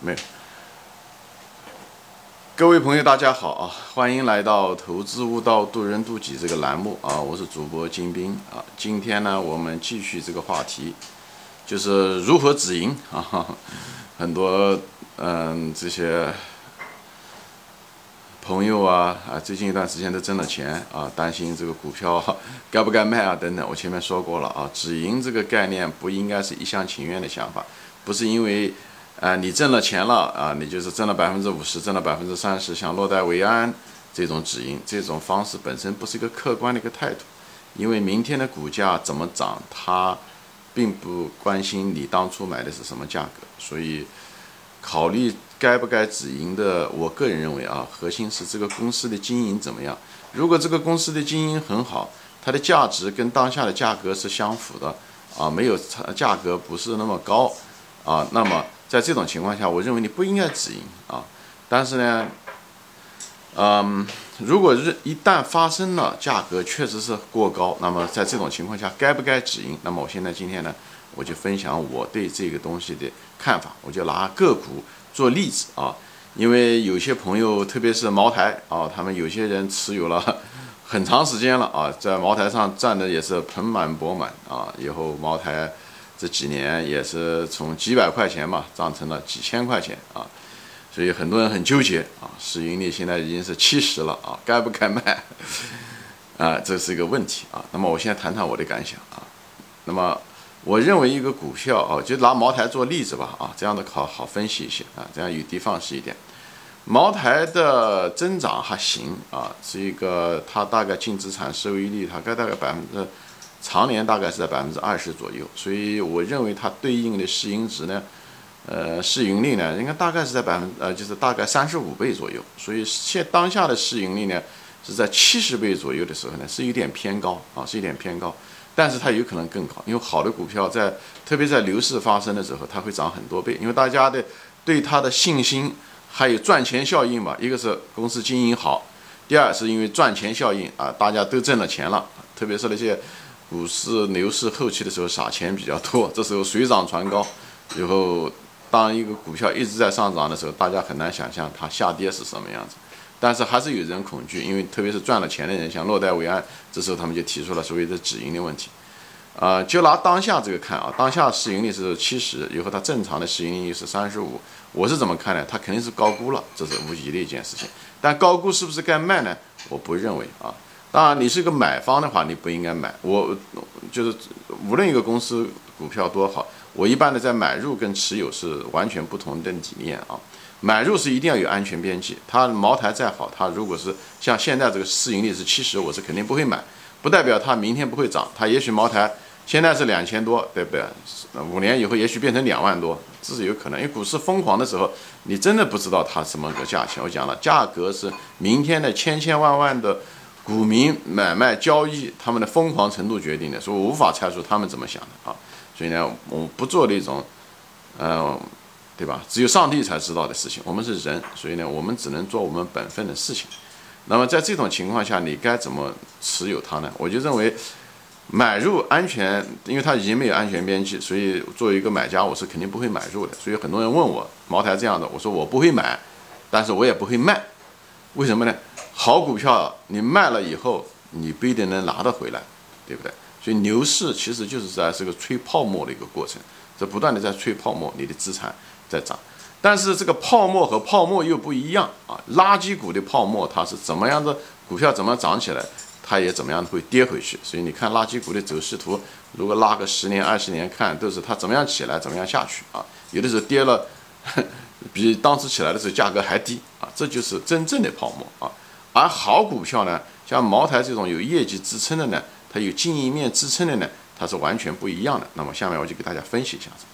没有。各位朋友，大家好啊！欢迎来到《投资悟道，渡人渡己》这个栏目啊！我是主播金兵啊！今天呢，我们继续这个话题，就是如何止盈啊！很多嗯这些朋友啊啊，最近一段时间都挣了钱啊，担心这个股票 该不该卖啊等等。我前面说过了啊，止盈这个概念不应该是一厢情愿的想法，不是因为。啊，你挣了钱了啊，你就是挣了百分之五十，挣了百分之三十，想落袋为安，这种止盈，这种方式本身不是一个客观的一个态度，因为明天的股价怎么涨，它并不关心你当初买的是什么价格，所以考虑该不该止盈的，我个人认为啊，核心是这个公司的经营怎么样。如果这个公司的经营很好，它的价值跟当下的价格是相符的啊，没有差，价格不是那么高啊，那么。在这种情况下，我认为你不应该止盈啊。但是呢，嗯，如果是一旦发生了价格确实是过高，那么在这种情况下该不该止盈？那么我现在今天呢，我就分享我对这个东西的看法，我就拿个股做例子啊。因为有些朋友，特别是茅台啊，他们有些人持有了 很长时间了啊，在茅台上赚的也是盆满钵满啊。以后茅台。这几年也是从几百块钱嘛涨成了几千块钱啊，所以很多人很纠结啊，市盈率现在已经是七十了啊，该不该卖 啊？这是一个问题啊。那么我现在谈谈我的感想啊。那么我认为一个股票啊，就拿茅台做例子吧啊，这样的好好分析一些啊，这样有的放矢一点。茅台的增长还行啊，是一个它大概净资产收益率它该大概百分之。常年大概是在百分之二十左右，所以我认为它对应的市盈值呢，呃，市盈率呢，应该大概是在百分呃，就是大概三十五倍左右。所以现当下的市盈率呢，是在七十倍左右的时候呢，是有点偏高啊，是有点偏高。但是它有可能更高，因为好的股票在特别在牛市发生的时候，它会涨很多倍，因为大家的对它的信心还有赚钱效应嘛，一个是公司经营好，第二是因为赚钱效应啊，大家都挣了钱了，特别是那些。股市牛市后期的时候撒钱比较多，这时候水涨船高，以后当一个股票一直在上涨的时候，大家很难想象它下跌是什么样子。但是还是有人恐惧，因为特别是赚了钱的人想落袋为安，这时候他们就提出了所谓的止盈的问题。啊，就拿当下这个看啊，当下市盈率是七十，以后它正常的市盈率是三十五，我是怎么看呢？它肯定是高估了，这是无疑的一件事情。但高估是不是该卖呢？我不认为啊。当然，你是个买方的话，你不应该买。我就是无论一个公司股票多好，我一般的在买入跟持有是完全不同的理念啊。买入是一定要有安全边际。它茅台再好，它如果是像现在这个市盈率是七十，我是肯定不会买。不代表它明天不会涨，它也许茅台现在是两千多，对不对？五年以后也许变成两万多，这是有可能。因为股市疯狂的时候，你真的不知道它什么个价钱。我讲了，价格是明天的千千万万的。股民买卖交易，他们的疯狂程度决定的，所以我无法猜出他们怎么想的啊。所以呢，我不做那种，嗯，对吧？只有上帝才知道的事情。我们是人，所以呢，我们只能做我们本分的事情。那么在这种情况下，你该怎么持有它呢？我就认为，买入安全，因为它已经没有安全边际，所以作为一个买家，我是肯定不会买入的。所以很多人问我茅台这样的，我说我不会买，但是我也不会卖，为什么呢？好股票，你卖了以后，你不一定能拿得回来，对不对？所以牛市其实就是在是个吹泡沫的一个过程，这不断的在吹泡沫，你的资产在涨。但是这个泡沫和泡沫又不一样啊，垃圾股的泡沫它是怎么样的股票怎么涨起来，它也怎么样会跌回去。所以你看垃圾股的走势图，如果拉个十年二十年看，都是它怎么样起来，怎么样下去啊？有的时候跌了，比当时起来的时候价格还低啊，这就是真正的泡沫啊。而好股票呢，像茅台这种有业绩支撑的呢，它有经营面支撑的呢，它是完全不一样的。那么下面我就给大家分析一下子。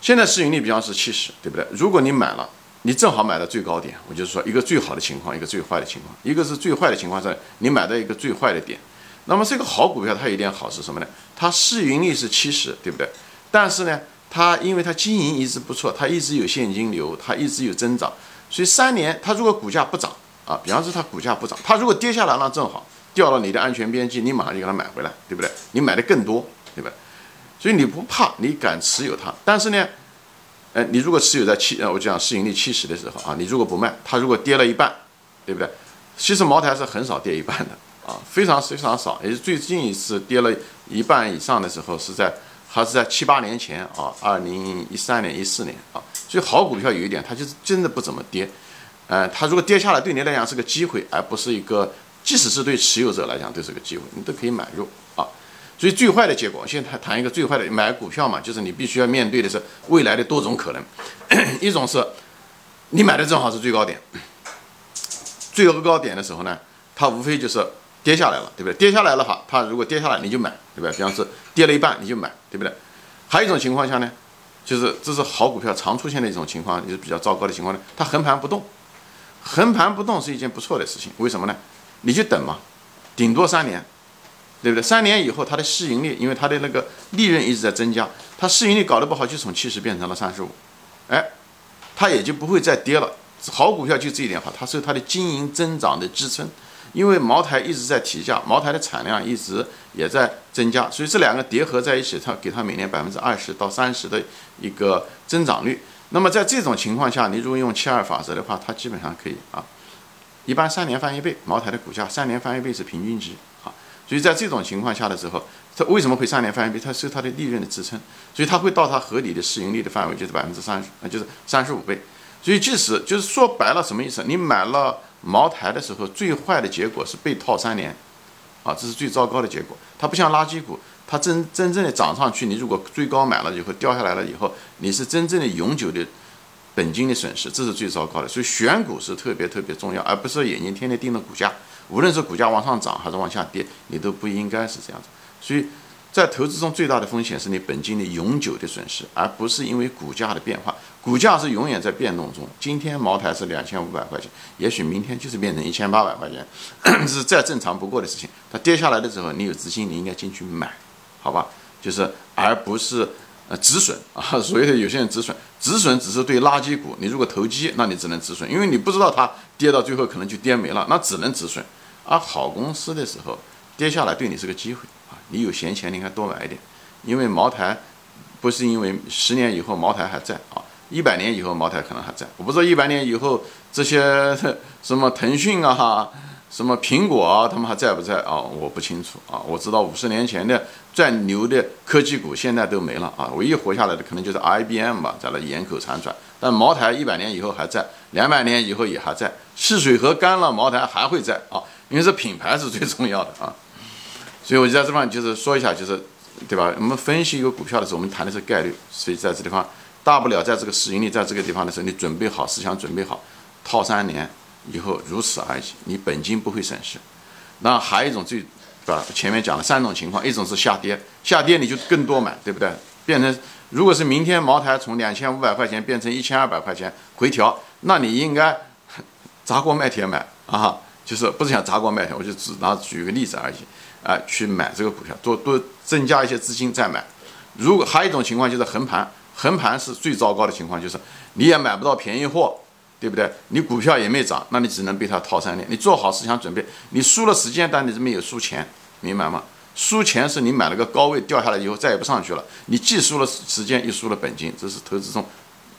现在市盈率比方是七十，对不对？如果你买了，你正好买到最高点，我就是说一个最好的情况，一个最坏的情况。一个是最坏的情况是，你买到一个最坏的点。那么这个好股票它有一点好是什么呢？它市盈率是七十，对不对？但是呢，它因为它经营一直不错，它一直有现金流，它一直有增长，所以三年它如果股价不涨。啊，比方说它股价不涨，它如果跌下来，那正好掉了你的安全边际，你马上就给它买回来，对不对？你买的更多，对吧？所以你不怕，你敢持有它。但是呢，哎，你如果持有在七，呃，我讲市盈率七十的时候啊，你如果不卖，它如果跌了一半，对不对？其实茅台是很少跌一半的啊，非常非常少，也是最近一次跌了一半以上的时候是在还是在七八年前啊，二零一三年、一四年啊。所以好股票有一点，它就是真的不怎么跌，呃，它如果跌下来对你来讲是个机会，而不是一个，即使是对持有者来讲都是个机会，你都可以买入啊。所以最坏的结果，现在谈一个最坏的买股票嘛，就是你必须要面对的是未来的多种可能。一种是，你买的正好是最高点，最高高点的时候呢，它无非就是跌下来了，对不对？跌下来了哈，它如果跌下来你就买，对不对？比方说跌了一半你就买，对不对？还有一种情况下呢，就是这是好股票常出现的一种情况，就是比较糟糕的情况呢，它横盘不动，横盘不动是一件不错的事情，为什么呢？你就等嘛，顶多三年。对不对？三年以后，它的市盈率，因为它的那个利润一直在增加，它市盈率搞得不好，就从七十变成了三十五，哎，它也就不会再跌了。好股票就这一点好，它是它的经营增长的支撑。因为茅台一直在提价，茅台的产量一直也在增加，所以这两个叠合在一起，它给它每年百分之二十到三十的一个增长率。那么在这种情况下，你如果用七二法则的话，它基本上可以啊，一般三年翻一倍，茅台的股价三年翻一倍是平均值啊。所以在这种情况下的时候，它为什么会三年翻一倍？它是它的利润的支撑，所以它会到它合理的市盈率的范围，就是百分之三十，那就是三十五倍。所以即使就是说白了，什么意思？你买了茅台的时候，最坏的结果是被套三年，啊，这是最糟糕的结果。它不像垃圾股，它真真正的涨上去，你如果最高买了以后掉下来了以后，你是真正的永久的本金的损失，这是最糟糕的。所以选股是特别特别重要，而不是眼睛天天盯着股价。无论是股价往上涨还是往下跌，你都不应该是这样子。所以在投资中最大的风险是你本金的永久的损失，而不是因为股价的变化。股价是永远在变动中。今天茅台是两千五百块钱，也许明天就是变成一千八百块钱，这是再正常不过的事情。它跌下来的时候，你有资金，你应该进去买，好吧？就是而不是呃止损啊。所以有些人止损，止损只是对垃圾股。你如果投机，那你只能止损，因为你不知道它跌到最后可能就跌没了，那只能止损。而好公司的时候跌下来对你是个机会啊！你有闲钱，你应该多买一点，因为茅台不是因为十年以后茅台还在啊，一百年以后茅台可能还在。我不知道一百年以后这些 什么腾讯啊、什么苹果啊，他们还在不在啊？我不清楚啊。我知道五十年前的最牛的科技股现在都没了啊，唯一活下来的可能就是 IBM 吧，在那沿口残喘。但茅台一百年以后还在，两百年以后也还在，赤水河干了，茅台还会在啊。因为这品牌是最重要的啊，所以我就在这方就是说一下，就是对吧？我们分析一个股票的时候，我们谈的是概率，所以在这地方大不了在这个市盈率在这个地方的时候，你准备好思想，准备好套三年以后如此而已，你本金不会损失。那还有一种最，对吧？前面讲了三种情况，一种是下跌，下跌你就更多买，对不对？变成如果是明天茅台从两千五百块钱变成一千二百块钱回调，那你应该砸锅卖铁买啊。就是不是想砸锅卖铁，我就只拿举个例子而已，啊，去买这个股票，多多增加一些资金再买。如果还有一种情况就是横盘，横盘是最糟糕的情况，就是你也买不到便宜货，对不对？你股票也没涨，那你只能被它套三年。你做好思想准备，你输了时间，但你是没有输钱，明白吗？输钱是你买了个高位掉下来以后再也不上去了，你既输了时间又输了本金，这是投资中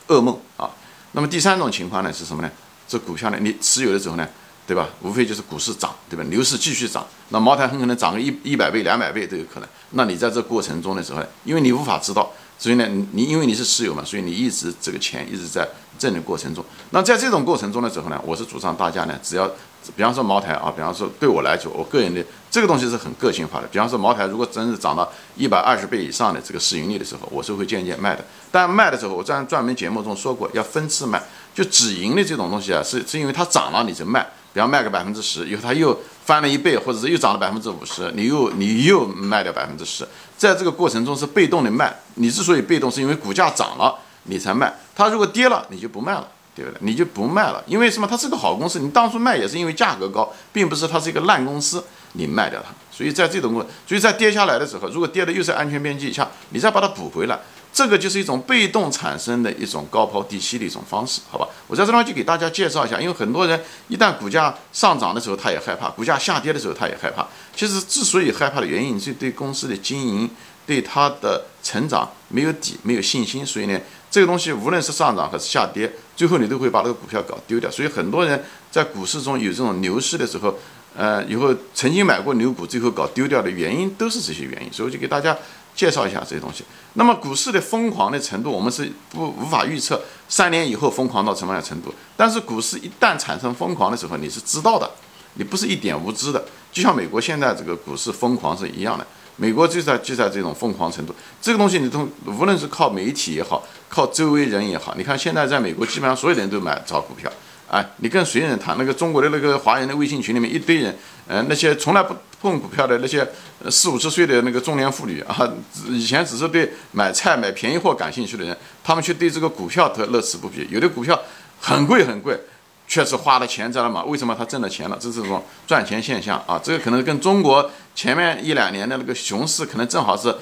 噩梦啊。那么第三种情况呢是什么呢？这股票呢，你持有的时候呢？对吧？无非就是股市涨，对吧？牛市继续涨，那茅台很可能涨个一一百倍、两百倍都有可能。那你在这过程中的时候，因为你无法知道，所以呢，你因为你是持有嘛，所以你一直这个钱一直在挣的过程中。那在这种过程中的时候呢，我是主张大家呢，只要比方说茅台啊，比方说对我来讲，我个人的这个东西是很个性化的。比方说茅台如果真是涨到一百二十倍以上的这个市盈率的时候，我是会渐渐卖的。但卖的时候，我在专门节目中说过，要分次卖。就止盈的这种东西啊，是是因为它涨了你就卖。比方卖个百分之十，以后它又翻了一倍，或者是又涨了百分之五十，你又你又卖掉百分之十，在这个过程中是被动的卖。你之所以被动，是因为股价涨了你才卖，它如果跌了你就不卖了，对不对？你就不卖了，因为什么？它是个好公司，你当初卖也是因为价格高，并不是它是一个烂公司，你卖掉它。所以在这种，所以在跌下来的时候，如果跌的又是安全边际以下，你再把它补回来。这个就是一种被动产生的一种高抛低吸的一种方式，好吧？我在这地方就给大家介绍一下，因为很多人一旦股价上涨的时候，他也害怕；股价下跌的时候，他也害怕。其实之所以害怕的原因，是对公司的经营、对它的成长没有底、没有信心，所以呢，这个东西无论是上涨还是下跌，最后你都会把这个股票搞丢掉。所以很多人在股市中有这种牛市的时候，呃，以后曾经买过牛股，最后搞丢掉的原因都是这些原因。所以我就给大家介绍一下这些东西。那么股市的疯狂的程度，我们是不无法预测三年以后疯狂到什么样程度。但是股市一旦产生疯狂的时候，你是知道的，你不是一点无知的。就像美国现在这个股市疯狂是一样的。美国就在就在这种疯狂程度，这个东西你都无论是靠媒体也好，靠周围人也好，你看现在在美国基本上所有人都买炒股票，哎，你跟谁人谈？那个中国的那个华人的微信群里面一堆人，嗯，那些从来不碰股票的那些四五十岁的那个中年妇女啊，以前只是对买菜买便宜货感兴趣的人，他们却对这个股票特乐此不疲，有的股票很贵很贵。确实花了钱在了嘛？为什么他挣了钱了？这是一种赚钱现象啊！这个可能跟中国前面一两年的那个熊市可能正好是，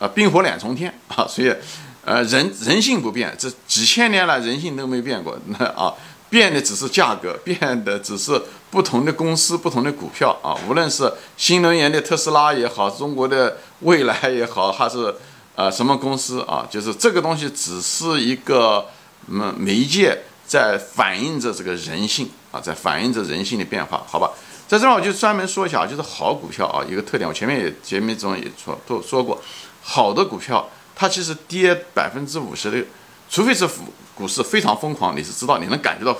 呃，冰火两重天啊！所以，呃，人人性不变，这几千年来人性都没变过，那啊，变的只是价格，变的只是不同的公司、不同的股票啊！无论是新能源的特斯拉也好，中国的未来也好，还是呃什么公司啊，就是这个东西只是一个嗯媒介。在反映着这个人性啊，在反映着人性的变化，好吧？在这儿我就专门说一下，就是好股票啊，一个特点，我前面也节目中也说都说过，好的股票它其实跌百分之五十的，除非是股市非常疯狂，你是知道你能感觉到。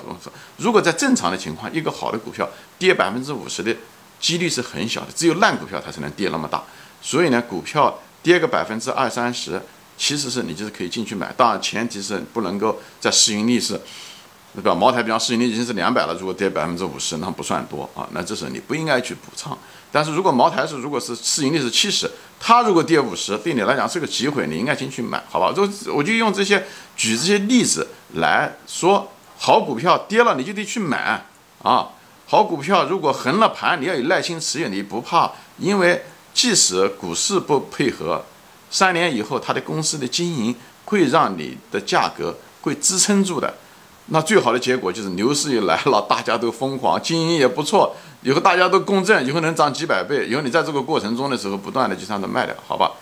如果在正常的情况，一个好的股票跌百分之五十的几率是很小的，只有烂股票它才能跌那么大。所以呢，股票跌个百分之二三十，其实是你就是可以进去买，当然前提是不能够在市盈率是。对吧？茅台比方市盈率已经是两百了，如果跌百分之五十，那不算多啊，那这时候你不应该去补仓。但是如果茅台是如果是市盈率是七十，它如果跌五十，对你来讲是个机会，你应该进去买，好吧？就我就用这些举这些例子来说，好股票跌了你就得去买啊。好股票如果横了盘，你要有耐心持有，你不怕，因为即使股市不配合，三年以后它的公司的经营会让你的价格会支撑住的。那最好的结果就是牛市一来了，大家都疯狂，经营也不错，以后大家都共振，以后能涨几百倍。以后你在这个过程中的时候，不断的就这样子卖掉，好吧？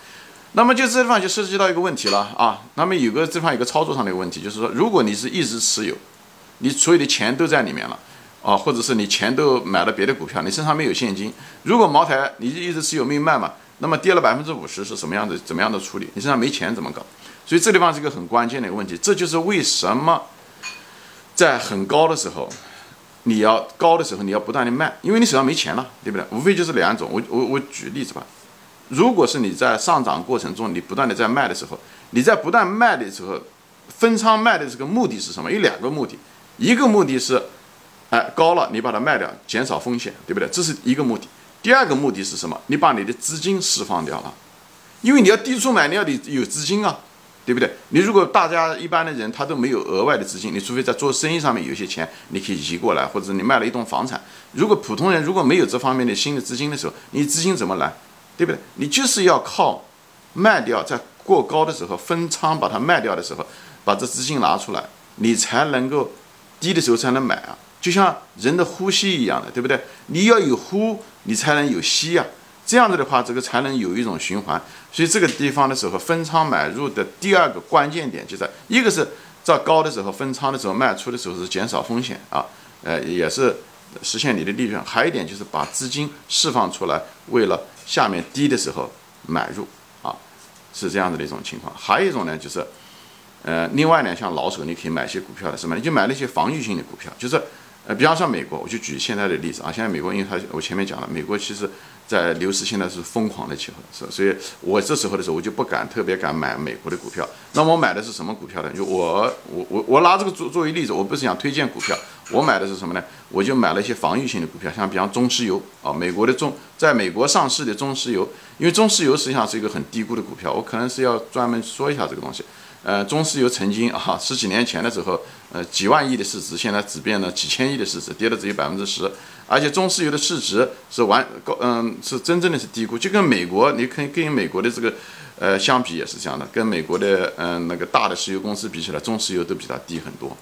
那么就这地方就涉及到一个问题了啊。那么有个这方有个操作上的问题，就是说，如果你是一直持有，你所有的钱都在里面了啊，或者是你钱都买了别的股票，你身上没有现金。如果茅台你一直持有没卖嘛，那么跌了百分之五十是什么样的？怎么样的处理？你身上没钱怎么搞？所以这地方是一个很关键的一个问题。这就是为什么。在很高的时候，你要高的时候，你要不断的卖，因为你手上没钱了，对不对？无非就是两种。我我我举例子吧。如果是你在上涨过程中，你不断的在卖的时候，你在不断卖的时候，分仓卖的这个目的是什么？有两个目的，一个目的是，哎，高了你把它卖掉，减少风险，对不对？这是一个目的。第二个目的是什么？你把你的资金释放掉了，因为你要低处买，你要得有资金啊。对不对？你如果大家一般的人他都没有额外的资金，你除非在做生意上面有些钱，你可以移过来，或者你卖了一栋房产。如果普通人如果没有这方面的新的资金的时候，你资金怎么来？对不对？你就是要靠卖掉，在过高的时候分仓把它卖掉的时候，把这资金拿出来，你才能够低的时候才能买啊。就像人的呼吸一样的，对不对？你要有呼，你才能有吸啊。这样子的话，这个才能有一种循环。所以这个地方的时候，分仓买入的第二个关键点就在一个是在高的时候分仓的时候卖出的时候是减少风险啊，呃，也是实现你的利润。还有一点就是把资金释放出来，为了下面低的时候买入啊，是这样子的一种情况。还有一种呢，就是呃，另外呢，像老手你可以买一些股票的什么，你就买那些防御性的股票，就是呃，比方说美国，我就举现在的例子啊，现在美国因为它我前面讲了，美国其实。在牛市现在是疯狂的时候，是，所以我这时候的时候，我就不敢特别敢买美国的股票。那我买的是什么股票呢？就我我我我拿这个作作为例子，我不是想推荐股票，我买的是什么呢？我就买了一些防御性的股票，像比方中石油啊，美国的中在美国上市的中石油，因为中石油实际上是一个很低估的股票，我可能是要专门说一下这个东西。呃，中石油曾经啊，十几年前的时候，呃，几万亿的市值，现在只变了几千亿的市值，跌了只有百分之十。而且中石油的市值是完高，嗯，是真正的是低估，就跟美国，你可以跟美国的这个，呃，相比也是这样的，跟美国的嗯那个大的石油公司比起来，中石油都比它低很多。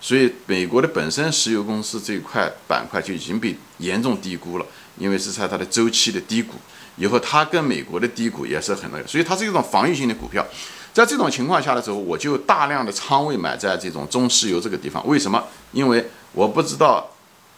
所以美国的本身石油公司这一块板块就已经被严重低估了，因为是在它的周期的低谷，以后它跟美国的低谷也是很那个，所以它是一种防御性的股票。在这种情况下的时候，我就大量的仓位买在这种中石油这个地方。为什么？因为我不知道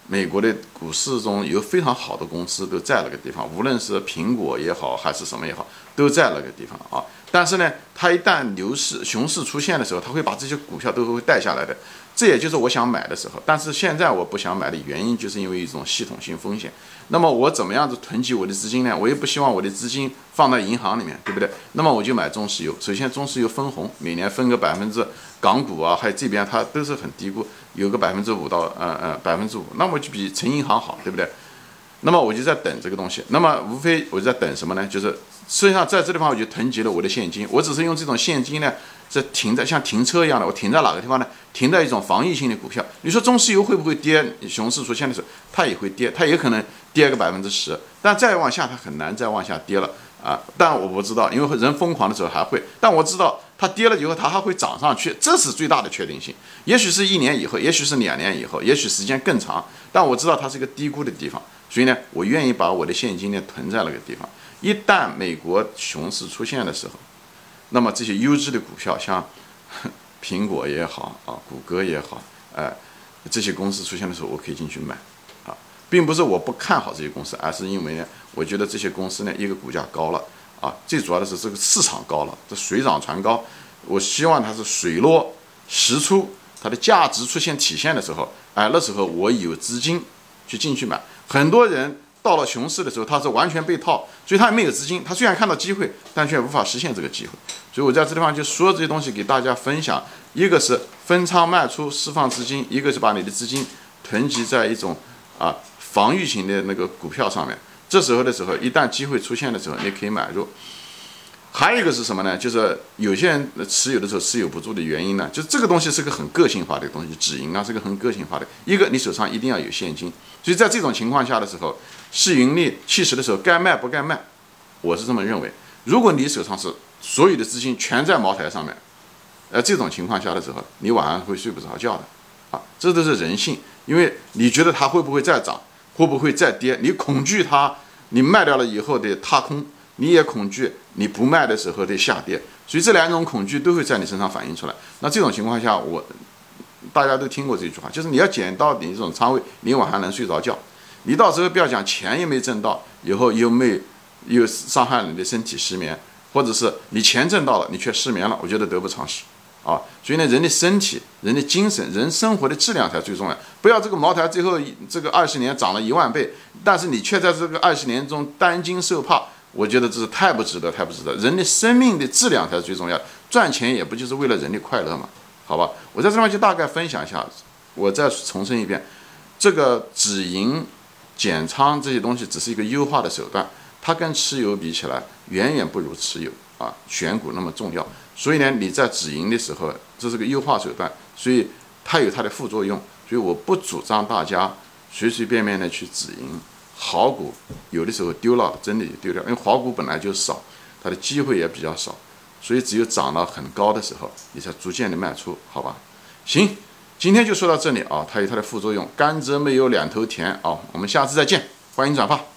美国的股市中有非常好的公司都在那个地方，无论是苹果也好，还是什么也好，都在那个地方啊。但是呢，它一旦牛市、熊市出现的时候，它会把这些股票都会带下来的。这也就是我想买的时候。但是现在我不想买的原因，就是因为一种系统性风险。那么我怎么样子囤积我的资金呢？我也不希望我的资金放在银行里面，对不对？那么我就买中石油。首先，中石油分红，每年分个百分之港股啊，还有这边它都是很低估，有个百分之五到呃呃百分之五，那么就比存银行好，对不对？那么我就在等这个东西。那么无非我就在等什么呢？就是实际上在这地方我就囤积了我的现金。我只是用这种现金呢，是停在像停车一样的。我停在哪个地方呢？停在一种防御性的股票。你说中石油会不会跌？熊市出现的时候，它也会跌，它也可能跌个百分之十。但再往下，它很难再往下跌了啊！但我不知道，因为人疯狂的时候还会。但我知道它跌了以后，它还会涨上去，这是最大的确定性。也许是一年以后，也许是两年以后，也许时间更长。但我知道它是一个低估的地方。所以呢，我愿意把我的现金呢囤在那个地方。一旦美国熊市出现的时候，那么这些优质的股票，像苹果也好啊，谷歌也好，哎，这些公司出现的时候，我可以进去买啊，并不是我不看好这些公司，而是因为呢，我觉得这些公司呢，一个股价高了啊，最主要的是这个市场高了，这水涨船高，我希望它是水落石出，它的价值出现体现的时候，哎，那时候我有资金去进去买。很多人到了熊市的时候，他是完全被套，所以他没有资金。他虽然看到机会，但却无法实现这个机会。所以我在这地方就说这些东西给大家分享：一个是分仓卖出释放资金，一个是把你的资金囤积在一种啊防御型的那个股票上面。这时候的时候，一旦机会出现的时候，你可以买入。还有一个是什么呢？就是有些人持有的时候持有不住的原因呢，就是这个东西是个很个性化的东西，止盈啊是个很个性化的。一个你手上一定要有现金，所以在这种情况下的时候，市盈率七十的时候该卖不该卖，我是这么认为。如果你手上是所有的资金全在茅台上面，呃，这种情况下的时候，你晚上会睡不着觉的，啊，这都是人性，因为你觉得它会不会再涨，会不会再跌，你恐惧它，你卖掉了以后的踏空。你也恐惧你不卖的时候的下跌，所以这两种恐惧都会在你身上反映出来。那这种情况下，我大家都听过这句话，就是你要捡到你这种仓位，你晚上能睡着觉。你到时候不要讲钱也没挣到，以后又没又伤害你的身体失眠，或者是你钱挣到了，你却失眠了，我觉得得不偿失啊。所以呢，人的身体、人的精神、人生活的质量才最重要。不要这个茅台最后这个二十年涨了一万倍，但是你却在这个二十年中担惊受怕。我觉得这是太不值得，太不值得。人的生命的质量才是最重要的，赚钱也不就是为了人的快乐嘛？好吧，我在这方就大概分享一下。我再重申一遍，这个止盈、减仓这些东西只是一个优化的手段，它跟持有比起来，远远不如持有啊选股那么重要。所以呢，你在止盈的时候，这是个优化手段，所以它有它的副作用。所以我不主张大家随随便便的去止盈。好股有的时候丢了，真的就丢掉，因为好股本来就少，它的机会也比较少，所以只有涨到很高的时候，你才逐渐的卖出，好吧？行，今天就说到这里啊，它有它的副作用，甘蔗没有两头甜啊，我们下次再见，欢迎转发。